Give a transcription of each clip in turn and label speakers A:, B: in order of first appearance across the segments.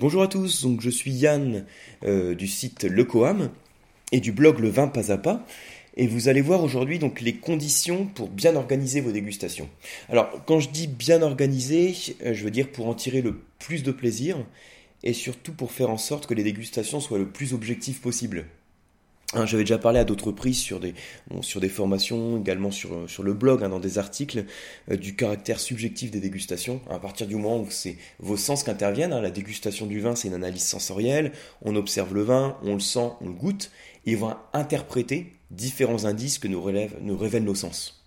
A: Bonjour à tous, donc je suis Yann euh, du site Le Coam et du blog Le Vin Pas à Pas. Et vous allez voir aujourd'hui donc les conditions pour bien organiser vos dégustations. Alors quand je dis bien organiser, euh, je veux dire pour en tirer le plus de plaisir et surtout pour faire en sorte que les dégustations soient le plus objectives possible. Hein, j'avais déjà parlé à d'autres reprises sur des, sur des formations, également sur, sur le blog, hein, dans des articles, euh, du caractère subjectif des dégustations. À partir du moment où c'est vos sens qui interviennent, hein, la dégustation du vin, c'est une analyse sensorielle, on observe le vin, on le sent, on le goûte, et on va interpréter différents indices que nous, nous révèlent nos sens.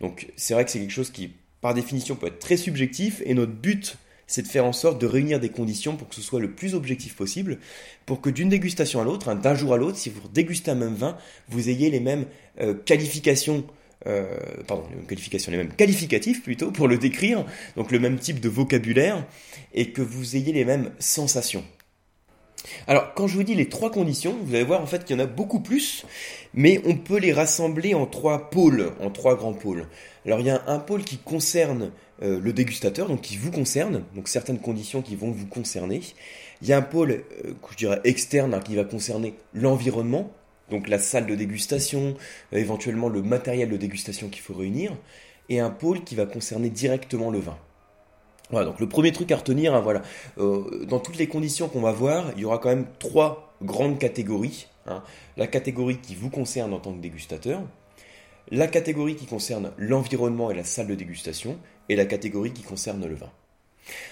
A: Donc c'est vrai que c'est quelque chose qui, par définition, peut être très subjectif, et notre but c'est de faire en sorte de réunir des conditions pour que ce soit le plus objectif possible, pour que d'une dégustation à l'autre, hein, d'un jour à l'autre, si vous dégustez un même vin, vous ayez les mêmes euh, qualifications euh, pardon, les mêmes qualifications, les mêmes qualificatifs plutôt pour le décrire, donc le même type de vocabulaire, et que vous ayez les mêmes sensations. Alors, quand je vous dis les trois conditions, vous allez voir en fait qu'il y en a beaucoup plus, mais on peut les rassembler en trois pôles, en trois grands pôles. Alors, il y a un pôle qui concerne euh, le dégustateur, donc qui vous concerne, donc certaines conditions qui vont vous concerner. Il y a un pôle, euh, je dirais externe, hein, qui va concerner l'environnement, donc la salle de dégustation, euh, éventuellement le matériel de dégustation qu'il faut réunir, et un pôle qui va concerner directement le vin. Voilà, donc le premier truc à retenir, hein, voilà, euh, dans toutes les conditions qu'on va voir, il y aura quand même trois grandes catégories. Hein. La catégorie qui vous concerne en tant que dégustateur, la catégorie qui concerne l'environnement et la salle de dégustation, et la catégorie qui concerne le vin.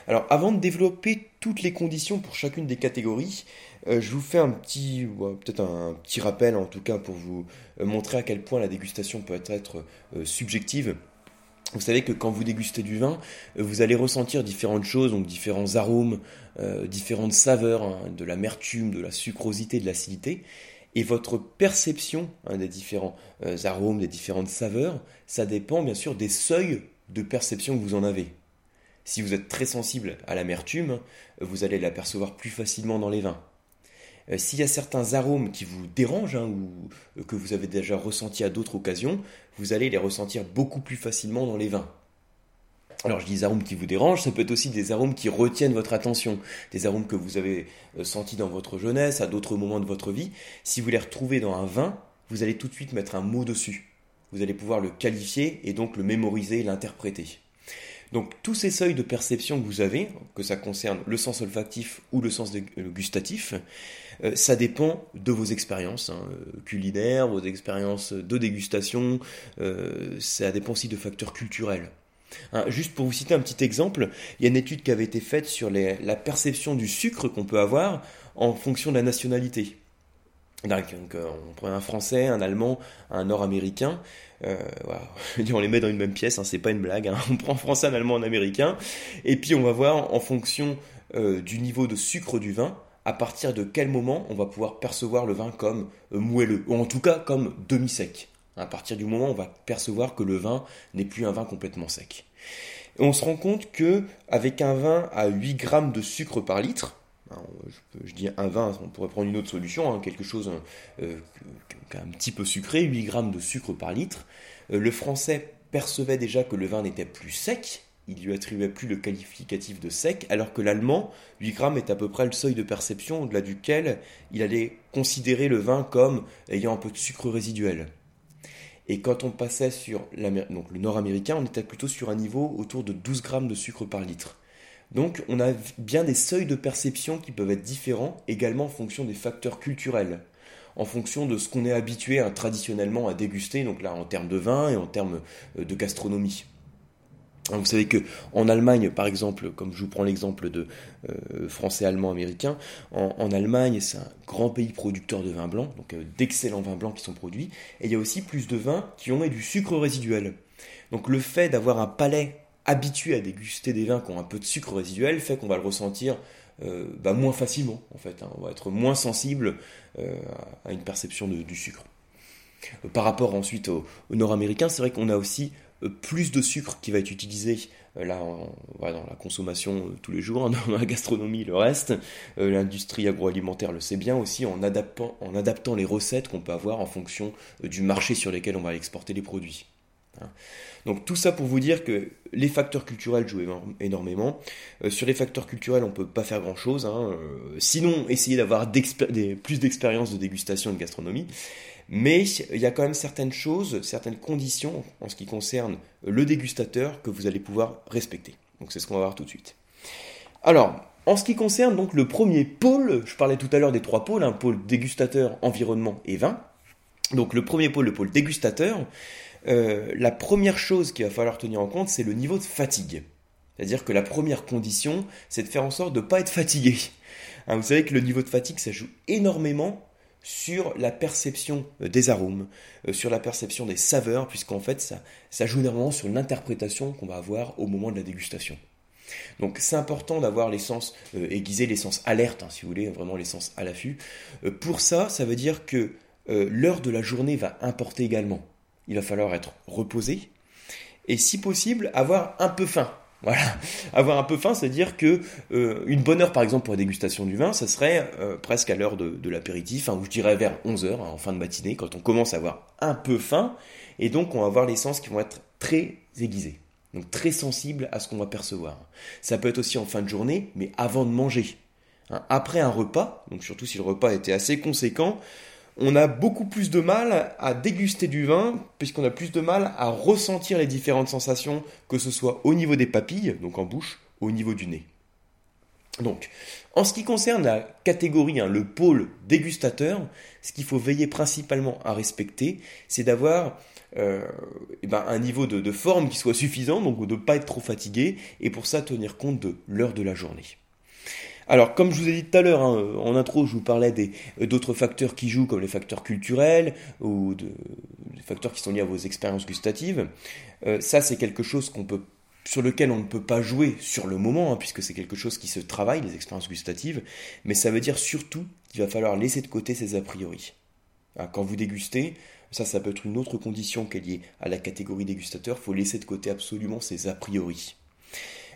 A: Alors avant de développer toutes les conditions pour chacune des catégories, euh, je vous fais un petit, peut-être un, petit rappel en tout cas pour vous euh, montrer à quel point la dégustation peut être subjective vous savez que quand vous dégustez du vin, euh, vous allez ressentir différentes choses, donc différents arômes, euh, différentes saveurs, hein, de l'amertume, de la sucrosité, de l'acidité. Et votre perception hein, des différents euh, arômes, des différentes saveurs, ça dépend bien sûr des seuils de perception que vous en avez. Si vous êtes très sensible à l'amertume, vous allez l'apercevoir plus facilement dans les vins. S'il y a certains arômes qui vous dérangent hein, ou que vous avez déjà ressenti à d'autres occasions, vous allez les ressentir beaucoup plus facilement dans les vins. Alors je dis arômes qui vous dérangent, ça peut être aussi des arômes qui retiennent votre attention, des arômes que vous avez euh, sentis dans votre jeunesse, à d'autres moments de votre vie. Si vous les retrouvez dans un vin, vous allez tout de suite mettre un mot dessus. Vous allez pouvoir le qualifier et donc le mémoriser, l'interpréter. Donc tous ces seuils de perception que vous avez, que ça concerne le sens olfactif ou le sens gustatif, euh, ça dépend de vos expériences hein, culinaires, vos expériences de dégustation, euh, ça dépend aussi de facteurs culturels. Hein, juste pour vous citer un petit exemple, il y a une étude qui avait été faite sur la perception du sucre qu'on peut avoir en fonction de la nationalité. Donc, euh, on prend un Français, un Allemand, un Nord-Américain. Euh, on les met dans une même pièce, hein, c'est pas une blague. Hein. On prend Français, un Allemand, un Américain, et puis on va voir en fonction euh, du niveau de sucre du vin, à partir de quel moment on va pouvoir percevoir le vin comme moelleux, ou en tout cas comme demi-sec. À partir du moment où on va percevoir que le vin n'est plus un vin complètement sec. Et on se rend compte que avec un vin à 8 grammes de sucre par litre, je, dis un vin, on pourrait prendre une autre solution, hein, quelque chose euh, un petit peu sucré, 8 grammes de sucre par litre. Euh, le français percevait déjà que le vin n'était plus sec, il lui attribuait plus le qualificatif de sec, alors que l'allemand, 8 grammes est à peu près le seuil de perception au-delà duquel il allait considérer le vin comme ayant un peu de sucre résiduel. Et quand on passait sur le nord-américain, on était plutôt sur un niveau autour de 12 grammes de sucre par litre. Donc on a bien des seuils de perception qui peuvent être différents également en fonction des facteurs culturels, en fonction de ce qu'on est habitué hein, traditionnellement à déguster, donc là en termes de vin et en termes euh, de gastronomie. Vous savez que en Allemagne, par exemple, comme je vous prends l'exemple de euh, français, allemand, américain, en, Allemagne, c'est un grand pays producteur de vin blanc, donc euh, d'excellents vins blancs qui sont produits, et il y a aussi plus de vins qui ont du sucre résiduel. Donc le fait d'avoir un palais habitué à déguster des vins qui ont un peu de sucre résiduel fait qu'on va le ressentir euh, bah, moins facilement en fait. Hein. On va être moins sensible euh, à une perception du sucre. Euh, par rapport ensuite au, nord-américain, c'est vrai qu'on a aussi plus de sucre qui va être utilisé là dans la consommation tous les jours, hein, dans la gastronomie, le reste. L'industrie agroalimentaire le sait bien aussi en adaptant, en adaptant les recettes qu'on peut avoir en fonction du marché sur lequel on va exporter les produits. Hein. Donc tout ça pour vous dire que les facteurs culturels jouent énormément. Euh, sur les facteurs culturels, on ne peut pas faire grand-chose. Hein. Euh, sinon, essayer d'avoir plus d'expérience de dégustation et de gastronomie. Mais il y a quand même certaines choses, certaines conditions en ce qui concerne le dégustateur que vous allez pouvoir respecter. Donc c'est ce qu'on va voir tout de suite. Alors, en ce qui concerne donc le premier pôle, je parlais tout à l'heure des trois pôles, un pôle dégustateur, environnement et vin. Donc le premier pôle, le pôle dégustateur, euh, la première chose qu'il va falloir tenir en compte, c'est le niveau de fatigue. C'est-à-dire que la première condition, c'est de faire en sorte de ne pas être fatigué. Hein, vous savez que le niveau de fatigue, ça joue énormément sur la perception euh, des arômes, euh, sur la perception des saveurs, puisqu'en fait, ça, joue énormément sur l'interprétation qu'on va avoir au moment de la dégustation. Donc c'est important d'avoir les sens aiguisés, les sens alertes, hein, si vous voulez, vraiment les sens à l'affût. pour ça, ça veut dire que l'heure de la journée va importer également il va falloir être reposé et si possible avoir un peu faim. Voilà, avoir un peu faim, c'est-à-dire que euh, une bonne heure par exemple pour la dégustation du vin, ça serait euh, presque à l'heure de, l'apéritif, ou je dirais vers 11h hein, en fin de matinée, quand on commence à avoir un peu faim, et donc on va avoir les sens qui vont être très aiguisés, donc très sensibles à ce qu'on va percevoir. Ça peut être aussi en fin de journée, mais avant de manger. Hein. après un repas, donc surtout si le repas était assez conséquent, on a beaucoup plus de mal à déguster du vin, puisqu'on a plus de mal à ressentir les différentes sensations, que ce soit au niveau des papilles, donc en bouche, ou au niveau du nez. Donc, en ce qui concerne la catégorie, hein, le pôle dégustateur, ce qu'il faut veiller principalement à respecter, c'est d'avoir euh, eh ben, un niveau de, de, forme qui soit suffisant, donc de ne pas être trop fatigué, et pour ça tenir compte de l'heure de la journée. Alors, comme je vous ai dit tout à l'heure, hein, en intro, je vous parlais euh, d'autres facteurs qui jouent, comme les facteurs culturels ou des facteurs qui sont liés à vos expériences gustatives. Euh, ça, c'est quelque chose sur lequel on ne peut pas jouer sur le moment, hein, puisque c'est quelque chose qui se travaille, les expériences gustatives. Mais ça veut dire surtout qu'il va falloir laisser de côté ces a priori. Hein, quand vous dégustez, ça, ça peut être une autre condition qui est liée à la catégorie dégustateur. Il faut laisser de côté absolument ces a priori.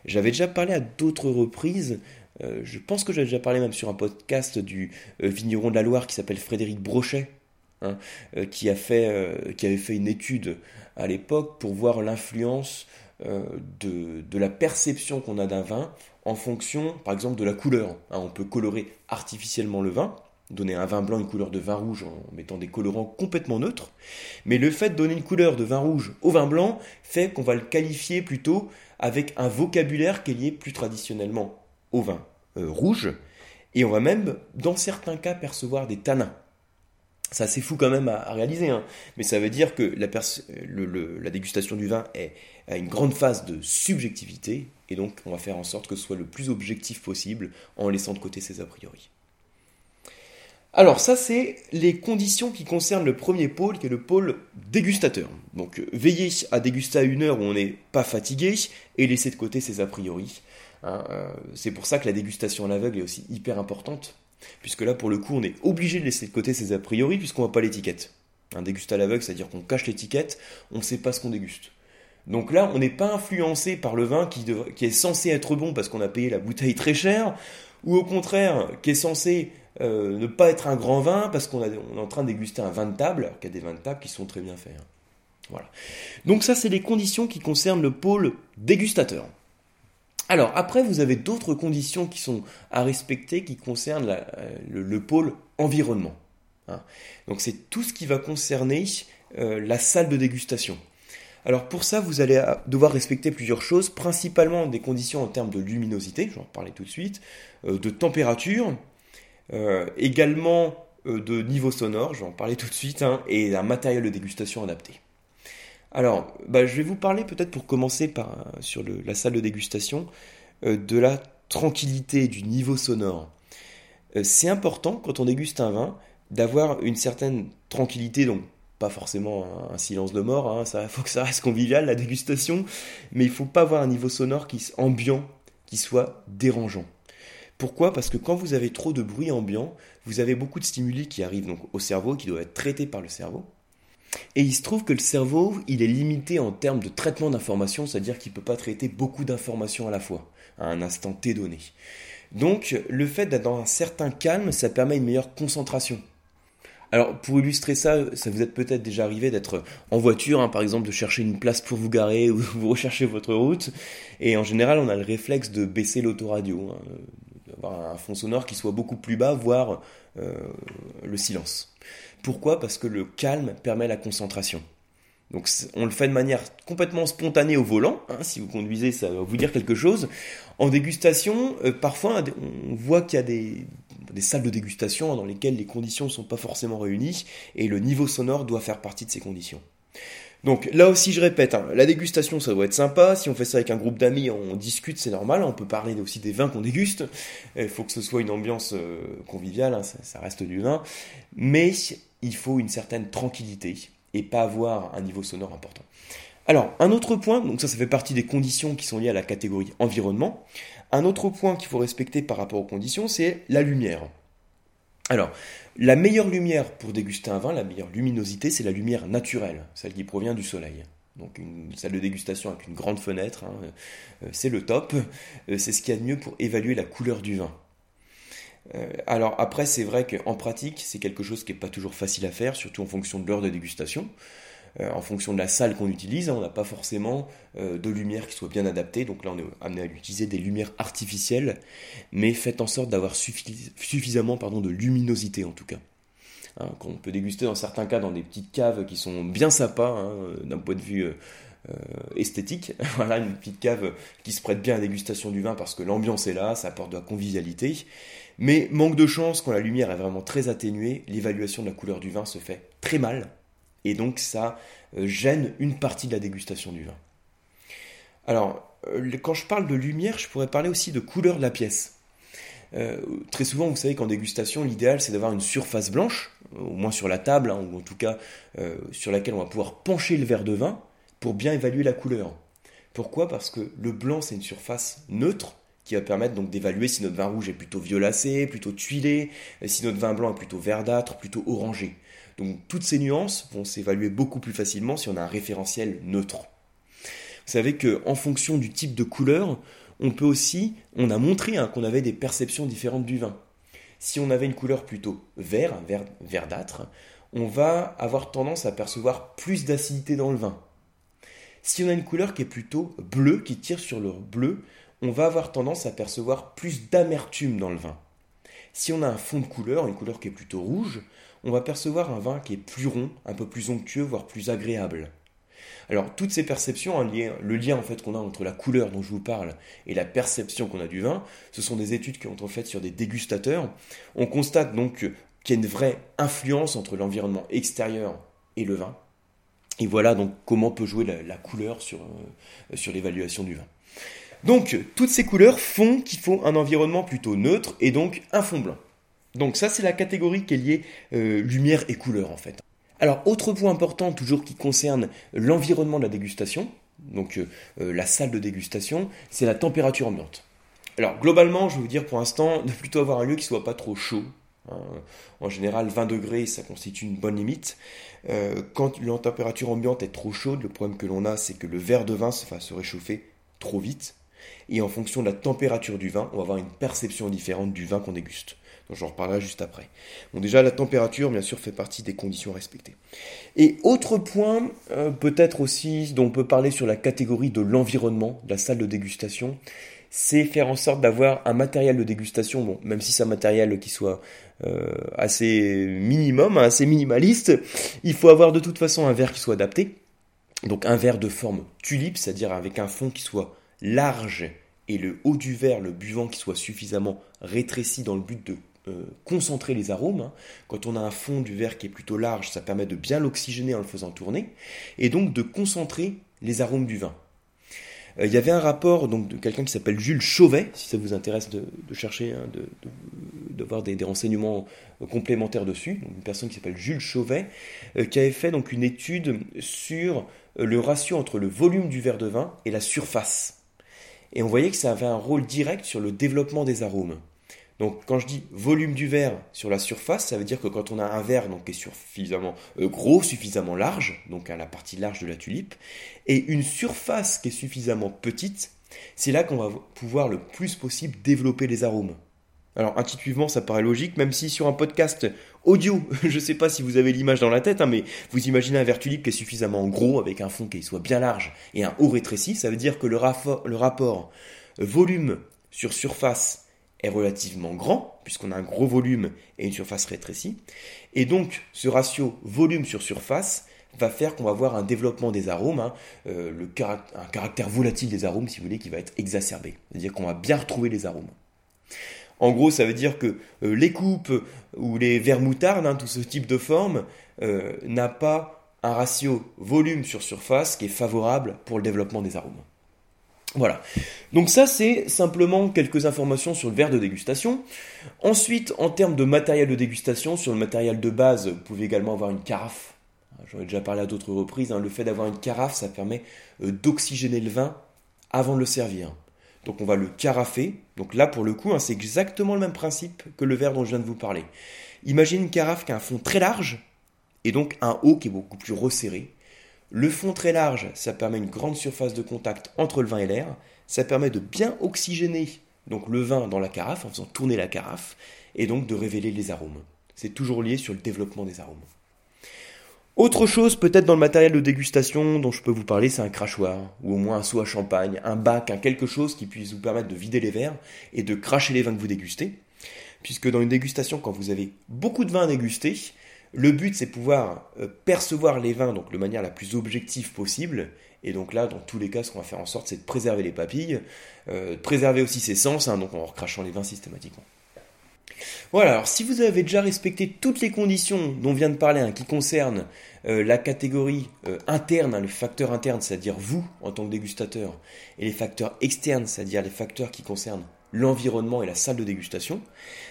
A: J'avais déjà parlé à d'autres reprises euh, je pense que j'ai déjà parlé même sur un podcast du euh, vigneron de la Loire qui s'appelle Frédéric Brochet, hein, euh, qui, avait fait une étude à l'époque pour voir l'influence de, de, la perception qu'on a d'un vin en fonction, par exemple, de la couleur. Hein, on peut colorer artificiellement le vin, donner un vin blanc une couleur de vin rouge en mettant des colorants complètement neutres, mais le fait de donner une couleur de vin rouge au vin blanc fait qu'on va le qualifier plutôt avec un vocabulaire qui est lié plus traditionnellement au vin euh, rouge, et on va même, dans certains cas, percevoir des tanins. C'est assez fou quand même à, réaliser, hein. mais ça veut dire que la, la dégustation du vin est, a une grande phase de subjectivité, et donc on va faire en sorte que ce soit le plus objectif possible en laissant de côté ses a priori. Alors ça c'est les conditions qui concernent le premier pôle qui est le pôle dégustateur. Donc veillez à déguster à une heure où on n'est pas fatigué et laisser de côté ses a priori. Hein, euh, c'est pour ça que la dégustation à l'aveugle est aussi hyper importante, puisque là, pour le coup, on est obligé de laisser de côté ses a priori, puisqu'on voit pas l'étiquette. Un déguste à l'aveugle, c'est-à-dire qu'on cache l'étiquette, on ne sait pas ce qu'on déguste. Donc là, on n'est pas influencé par le vin qui, est censé être bon parce qu'on a payé la bouteille très cher, ou au contraire, qui est censé euh, ne pas être un grand vin parce qu'on est en train de déguster un vin de table, alors y a des vins de table qui sont très bien faits. Hein. Voilà. Donc ça, c'est les conditions qui concernent le pôle dégustateur. Alors après, vous avez d'autres conditions qui sont à respecter qui concernent euh, le, pôle environnement. Hein. Donc c'est tout ce qui va concerner euh, la salle de dégustation. Alors pour ça, vous allez euh, devoir respecter plusieurs choses, principalement des conditions en termes de luminosité, je vais en parler tout de suite, de température, également de niveau sonore, je vais en parler tout de suite, hein, et d'un matériel de dégustation adapté. Alors, bah, je vais vous parler peut-être pour commencer par, sur la salle de dégustation euh, de la tranquillité, du niveau sonore. Euh, c'est important quand on déguste un vin d'avoir une certaine tranquillité, donc pas forcément un, silence de mort, hein, ça faut que ça reste convivial la dégustation, mais il faut pas avoir un niveau sonore qui ambiant qui soit dérangeant. Pourquoi? Parce que quand vous avez trop de bruit ambiant, vous avez beaucoup de stimuli qui arrivent au cerveau, qui doivent être traités par le cerveau. Et il se trouve que le cerveau, il est limité en termes de traitement d'informations, c'est-à-dire qu'il ne peut pas traiter beaucoup d'informations à la fois, à un instant T donné. Donc, le fait d'être dans un certain calme, ça permet une meilleure concentration. Alors pour illustrer ça, ça vous est peut-être déjà arrivé d'être en voiture, hein, par exemple de chercher une place pour vous garer ou vous recherchez votre route, et en général on a le réflexe de baisser l'autoradio, hein, d'avoir un fond sonore qui soit beaucoup plus bas, voire euh, le silence. Pourquoi? Parce que le calme permet la concentration. Donc on le fait de manière complètement spontanée au volant. Hein, si vous conduisez, ça va vous dire quelque chose. En dégustation, euh, parfois on voit qu'il y a des, salles de dégustation dans lesquelles les conditions ne sont pas forcément réunies et le niveau sonore doit faire partie de ces conditions. Donc là aussi je répète, hein, la dégustation ça doit être sympa, si on fait ça avec un groupe d'amis, on discute, c'est normal, on peut parler aussi des vins qu'on déguste, il faut que ce soit une ambiance euh, conviviale, hein, ça, reste du vin, mais il faut une certaine tranquillité et pas avoir un niveau sonore important. Alors, un autre point, donc ça, ça fait partie des conditions qui sont liées à la catégorie environnement. Un autre point qu'il faut respecter par rapport aux conditions, c'est la lumière. Alors, la meilleure lumière pour déguster un vin, la meilleure luminosité, c'est la lumière naturelle, celle qui provient du soleil. Donc une salle de dégustation avec une grande fenêtre, hein, euh, c'est le top. Euh, c'est ce qu'il y a de mieux pour évaluer la couleur du vin. Euh, alors après, c'est vrai qu'en pratique, c'est quelque chose qui n'est pas toujours facile à faire, surtout en fonction de l'heure de dégustation. Euh, en fonction de la salle qu'on utilise, hein, on n'a pas forcément euh, de lumière qui soit bien adaptée, donc là on est amené à utiliser des lumières artificielles, mais faites en sorte d'avoir suffisamment de luminosité en tout cas. Hein, qu'on peut déguster dans certains cas dans des petites caves qui sont bien sympas hein, d'un point de vue esthétique. voilà, une petite cave qui se prête bien à la dégustation du vin parce que l'ambiance est là, ça apporte de la convivialité. Mais manque de chance, quand la lumière est vraiment très atténuée, l'évaluation de la couleur du vin se fait très mal. Et donc ça euh, gêne une partie de la dégustation du vin. Alors, euh, quand je parle de lumière, je pourrais parler aussi de couleur de la pièce. Euh, très souvent, vous savez qu'en dégustation, l'idéal c'est d'avoir une surface blanche, au moins sur la table, hein, ou en tout cas sur laquelle on va pouvoir pencher le verre de vin pour bien évaluer la couleur. Pourquoi? Parce que le blanc c'est une surface neutre qui va permettre donc d'évaluer si notre vin rouge est plutôt violacé, plutôt tuilé, si notre vin blanc est plutôt verdâtre, plutôt orangé. Donc toutes ces nuances vont s'évaluer beaucoup plus facilement si on a un référentiel neutre. Vous savez que en fonction du type de couleur, on peut aussi, on a montré hein, qu'on avait des perceptions différentes du vin. Si on avait une couleur plutôt vert, verdâtre, on va avoir tendance à percevoir plus d'acidité dans le vin. Si on a une couleur qui est plutôt bleue, qui tire sur le bleu, on va avoir tendance à percevoir plus d'amertume dans le vin. Si on a un fond de couleur, une couleur qui est plutôt rouge, on va percevoir un vin qui est plus rond, un peu plus onctueux, voire plus agréable. Alors toutes ces perceptions, le lien en fait qu'on a entre la couleur dont je vous parle et la perception qu'on a du vin, ce sont des études qui ont été faites sur des dégustateurs. On constate donc qu'il y a une vraie influence entre l'environnement extérieur et le vin. Et voilà donc comment peut jouer la, couleur euh, sur l'évaluation du vin. Donc, toutes ces couleurs font qu'il faut un environnement plutôt neutre et donc un fond blanc. Donc ça, c'est la catégorie qui est liée euh, lumière et couleur en fait. Alors, autre point important toujours qui concerne l'environnement de la dégustation, donc euh, euh, la salle de dégustation, c'est la température ambiante. Alors, globalement, je vais vous dire pour l'instant, de plutôt avoir un lieu qui soit pas trop chaud. Hein. En général, 20 degrés, ça constitue une bonne limite. quand la température ambiante est trop chaude, le problème que l'on a, c'est que le verre de vin va se réchauffer trop vite et en fonction de la température du vin, on va avoir une perception différente du vin qu'on déguste. Donc j'en reparlerai juste après. Bon, déjà, la température, bien sûr, fait partie des conditions à respecter. Et autre point, euh, peut-être aussi, dont on peut parler sur la catégorie de l'environnement, la salle de dégustation, c'est faire en sorte d'avoir un matériel de dégustation, bon, même si c'est un matériel qui soit euh, assez minimum, hein, assez minimaliste, il faut avoir de toute façon un verre qui soit adapté. Donc un verre de forme tulipe, c'est-à-dire avec un fond qui soit large et le haut du verre, le buvant qui soit suffisamment rétréci dans le but de euh, concentrer les arômes. Hein. Quand on a un fond du verre qui est plutôt large, ça permet de bien l'oxygéner en le faisant tourner et donc de concentrer les arômes du vin. Euh, il y avait un rapport de quelqu'un qui s'appelle Jules Chauvet, si ça vous intéresse de, chercher, hein, d'avoir de, des, renseignements complémentaires dessus, une personne qui s'appelle Jules Chauvet, euh, qui avait fait donc une étude sur le ratio entre le volume du verre de vin et la surface et on voyait que ça avait un rôle direct sur le développement des arômes. Donc quand je dis volume du verre sur la surface, ça veut dire que quand on a un verre donc, qui est suffisamment euh, gros, suffisamment large, donc à la partie large de la tulipe, et une surface qui est suffisamment petite, c'est là qu'on va pouvoir le plus possible développer les arômes. Alors intuitivement, ça paraît logique, même si sur un podcast audio, je ne sais pas si vous avez l'image dans la tête, hein, mais vous imaginez un verre tulipe qui est suffisamment gros, avec un fond qui soit bien large et un haut rétréci, ça veut dire que le, rapport volume sur surface est relativement grand, puisqu'on a un gros volume et une surface rétrécie. Et donc, ce ratio volume sur surface va faire qu'on va avoir un développement des arômes, hein, euh, un caractère volatile des arômes, si vous voulez, qui va être exacerbé. C'est-à-dire qu'on va bien retrouver les arômes. En gros, ça veut dire que euh, les coupes ou les verres moutardes, hein, tout ce type de forme, euh, n'a pas un ratio volume sur surface qui est favorable pour le développement des arômes. Voilà. Donc ça, c'est simplement quelques informations sur le verre de dégustation. Ensuite, en termes de matériel de dégustation, sur le matériel de base, vous pouvez également avoir une carafe. J'en ai déjà parlé à d'autres reprises. Hein. Le fait d'avoir une carafe, ça permet euh, d'oxygéner le vin avant de le servir. Donc on va le carafer. Donc là, pour le coup, hein, c'est exactement le même principe que le verre dont je viens de vous parler. Imaginez une carafe qui a un fond très large et donc un haut qui est beaucoup plus resserré. Le fond très large, ça permet une grande surface de contact entre le vin et l'air. Ça permet de bien oxygéner donc le vin dans la carafe en faisant tourner la carafe et donc de révéler les arômes. C'est toujours lié sur le développement des arômes. Autre chose peut-être dans le matériel de dégustation dont je peux vous parler, c'est un crachoir, ou au moins un seau à champagne, un bac, quelque chose qui puisse vous permettre de vider les verres et de cracher les vins que vous dégustez. Puisque dans une dégustation, quand vous avez beaucoup de vins à déguster, le but, c'est pouvoir euh, percevoir les vins donc de manière la plus objective possible. Et donc là, dans tous les cas, ce qu'on va faire en sorte, c'est de préserver les papilles, euh, de préserver aussi ses sens, hein, donc en recrachant les vins systématiquement. Voilà, alors si vous avez déjà respecté toutes les conditions dont on vient de parler, qui concernent euh, la catégorie interne, hein, le facteur interne, c'est-à-dire vous en tant que dégustateur, et les facteurs externes, c'est-à-dire les facteurs qui concernent l'environnement et la salle de dégustation,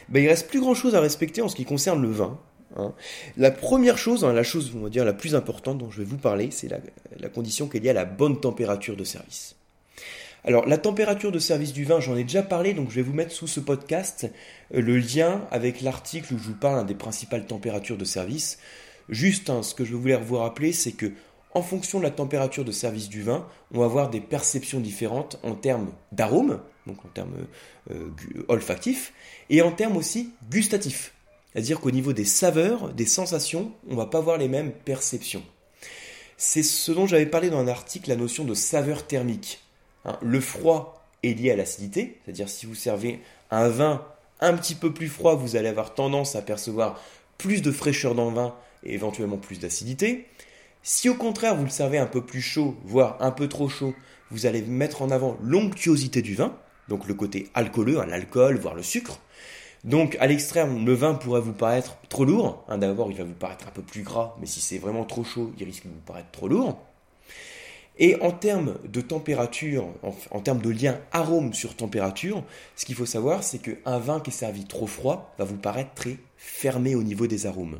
A: ben, il reste plus grand-chose à respecter en ce qui concerne le vin, Hein. La première chose, hein, la chose on va dire la plus importante dont je vais vous parler, c'est la, condition qui est liée à la bonne température de service. Alors la température de service du vin, j'en ai déjà parlé, donc je vais vous mettre sous ce podcast euh, le lien avec l'article où je vous parle des principales températures de service. Juste ce que je voulais vous rappeler, c'est que en fonction de la température de service du vin, on va avoir des perceptions différentes en termes d'arômes, donc en termes euh, olfactifs, et en termes aussi gustatifs. C'est-à-dire qu'au niveau des saveurs, des sensations, on ne va pas avoir les mêmes perceptions. C'est ce dont j'avais parlé dans un article, la notion de saveur thermique. Hein, le froid est lié à l'acidité, c'est-à-dire si vous servez un vin un petit peu plus froid, vous allez avoir tendance à percevoir plus de fraîcheur dans le vin et éventuellement plus d'acidité. Si au contraire vous le servez un peu plus chaud, voire un peu trop chaud, vous allez mettre en avant l'onctuosité du vin, donc le côté alcooleux, hein, l'alcool, voire le sucre. Donc à l'extrême, le vin pourrait vous paraître trop lourd. Hein, D'abord, il va vous paraître un peu plus gras, mais si c'est vraiment trop chaud, il risque de vous paraître trop lourd. Et en termes de température, en, termes de lien arôme sur température, ce qu'il faut savoir, c'est qu'un vin qui est servi trop froid va vous paraître très fermé au niveau des arômes.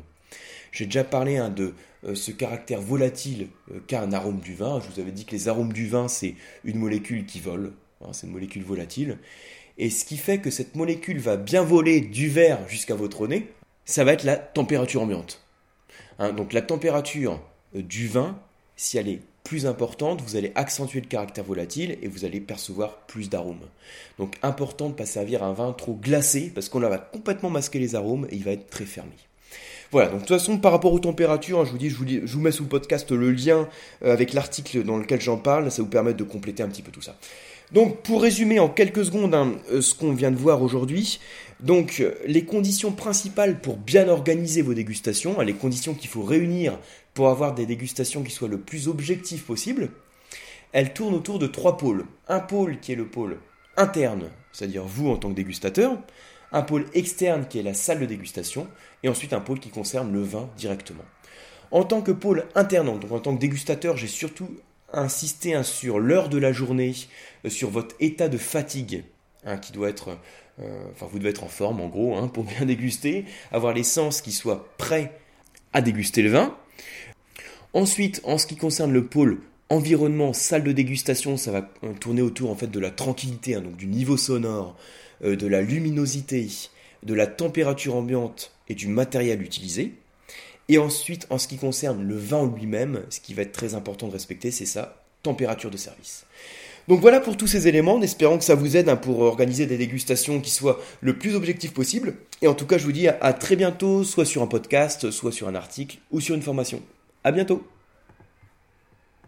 A: J'ai déjà parlé hein, de euh, ce caractère volatile euh, qu'a un arôme du vin. Je vous avais dit que les arômes du vin, c'est une molécule qui vole, hein, c'est une molécule volatile. Et ce qui fait que cette molécule va bien voler du verre jusqu'à votre nez, ça va être la température ambiante. Hein, donc la température euh, du vin, si elle est plus importante, vous allez accentuer le caractère volatile et vous allez percevoir plus d'arômes. Donc important de ne pas servir un vin trop glacé parce qu'on va complètement masquer les arômes et il va être très fermé. Voilà, donc de toute façon, par rapport aux températures, hein, je vous dis, je vous, mets sous le podcast le lien euh, avec l'article dans lequel j'en parle, ça vous permet de compléter un petit peu tout ça. Donc pour résumer en quelques secondes hein, euh, ce qu'on vient de voir aujourd'hui, euh, les conditions principales pour bien organiser vos dégustations, hein, les conditions qu'il faut réunir pour avoir des dégustations qui soient le plus objectives possible, elles tournent autour de trois pôles. Un pôle qui est le pôle interne, c'est-à-dire vous en tant que dégustateur, un pôle externe qui est la salle de dégustation, et ensuite un pôle qui concerne le vin directement. En tant que pôle interne, donc en tant que dégustateur, j'ai surtout insisté hein, sur l'heure de la journée, euh, sur votre état de fatigue, hein, qui doit être, euh, vous devez être en forme en gros hein, pour bien déguster, avoir les sens qui soient prêts à déguster le vin. Ensuite, en ce qui concerne le pôle environnement, salle de dégustation, ça va euh, tourner autour en fait de la tranquillité, donc du niveau sonore, de la luminosité, de la température ambiante et du matériel utilisé. Et ensuite, en ce qui concerne le vin lui-même, ce qui va être très important de respecter, c'est sa température de service. Donc voilà pour tous ces éléments, en espérant que ça vous aide hein, pour organiser des dégustations qui soient le plus objectif possible. Et en tout cas, je vous dis à très bientôt, soit sur un podcast, soit sur un article, ou sur une formation. À bientôt